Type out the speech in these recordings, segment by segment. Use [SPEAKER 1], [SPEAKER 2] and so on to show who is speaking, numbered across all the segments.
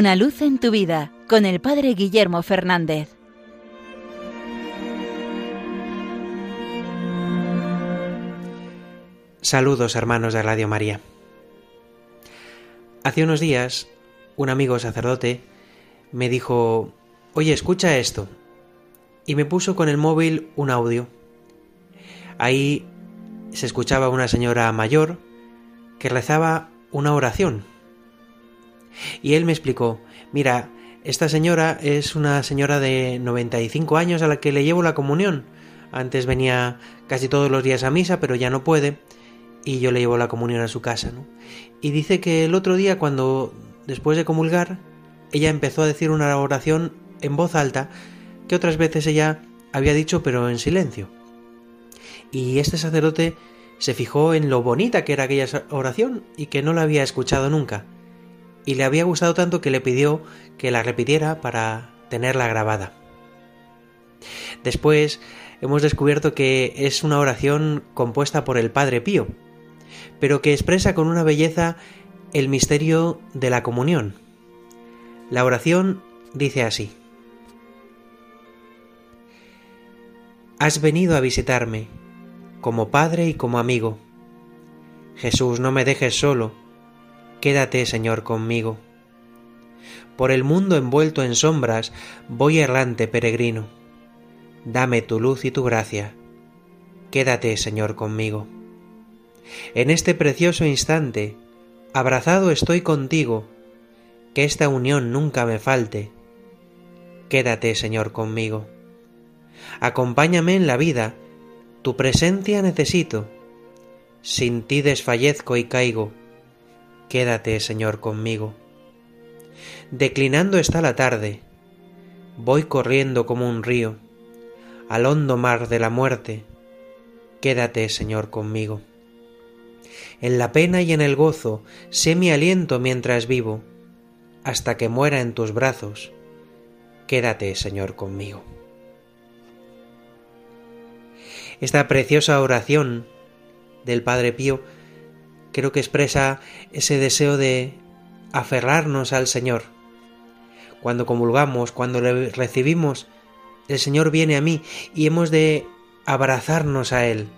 [SPEAKER 1] Una luz en tu vida con el Padre Guillermo Fernández.
[SPEAKER 2] Saludos hermanos de Radio María. Hace unos días un amigo sacerdote me dijo, oye, escucha esto. Y me puso con el móvil un audio. Ahí se escuchaba una señora mayor que rezaba una oración. Y él me explicó, mira, esta señora es una señora de 95 años a la que le llevo la comunión. Antes venía casi todos los días a misa, pero ya no puede, y yo le llevo la comunión a su casa. ¿no? Y dice que el otro día, cuando después de comulgar, ella empezó a decir una oración en voz alta que otras veces ella había dicho pero en silencio. Y este sacerdote se fijó en lo bonita que era aquella oración y que no la había escuchado nunca. Y le había gustado tanto que le pidió que la repitiera para tenerla grabada. Después hemos descubierto que es una oración compuesta por el Padre Pío, pero que expresa con una belleza el misterio de la comunión. La oración dice así. Has venido a visitarme, como Padre y como amigo. Jesús, no me dejes solo, quédate, Señor, conmigo. Por el mundo envuelto en sombras voy errante peregrino. Dame tu luz y tu gracia. Quédate, Señor, conmigo. En este precioso instante, abrazado estoy contigo, que esta unión nunca me falte. Quédate, Señor, conmigo. Acompáñame en la vida, tu presencia necesito. Sin ti desfallezco y caigo. Quédate, Señor, conmigo. Declinando está la tarde. Voy corriendo como un río, al hondo mar de la muerte. Quédate, Señor, conmigo. En la pena y en el gozo, sé mi aliento mientras vivo hasta que muera en tus brazos. Quédate, Señor, conmigo. Esta preciosa oración del Padre Pío creo que expresa ese deseo de aferrarnos al Señor. Cuando comulgamos, cuando le recibimos, el Señor viene a mí y hemos de abrazarnos a Él.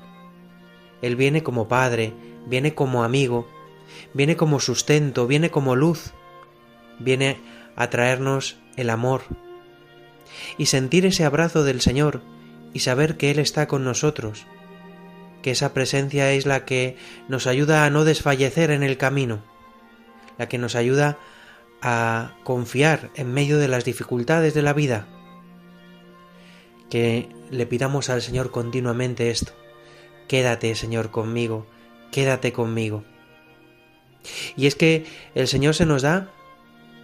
[SPEAKER 2] Él viene como Padre, viene como amigo, viene como sustento, viene como luz, viene a traernos el amor y sentir ese abrazo del Señor y saber que Él está con nosotros, que esa presencia es la que nos ayuda a no desfallecer en el camino, la que nos ayuda a confiar en medio de las dificultades de la vida, que le pidamos al Señor continuamente esto, quédate Señor conmigo, quédate conmigo. Y es que el Señor se nos da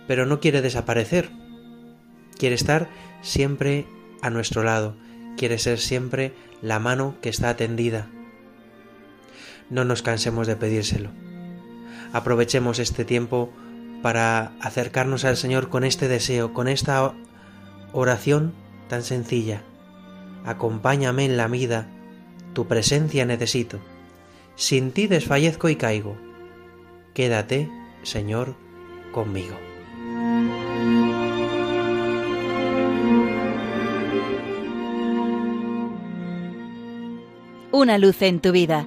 [SPEAKER 2] pero no quiere desaparecer. Quiere estar siempre a nuestro lado, quiere ser siempre la mano que está tendida. No nos cansemos de pedírselo. Aprovechemos este tiempo para acercarnos al Señor con este deseo, con esta oración tan sencilla. Acompáñame en la vida, tu presencia necesito. Sin ti desfallezco y caigo. Quédate, Señor, conmigo.
[SPEAKER 1] Una luz en tu vida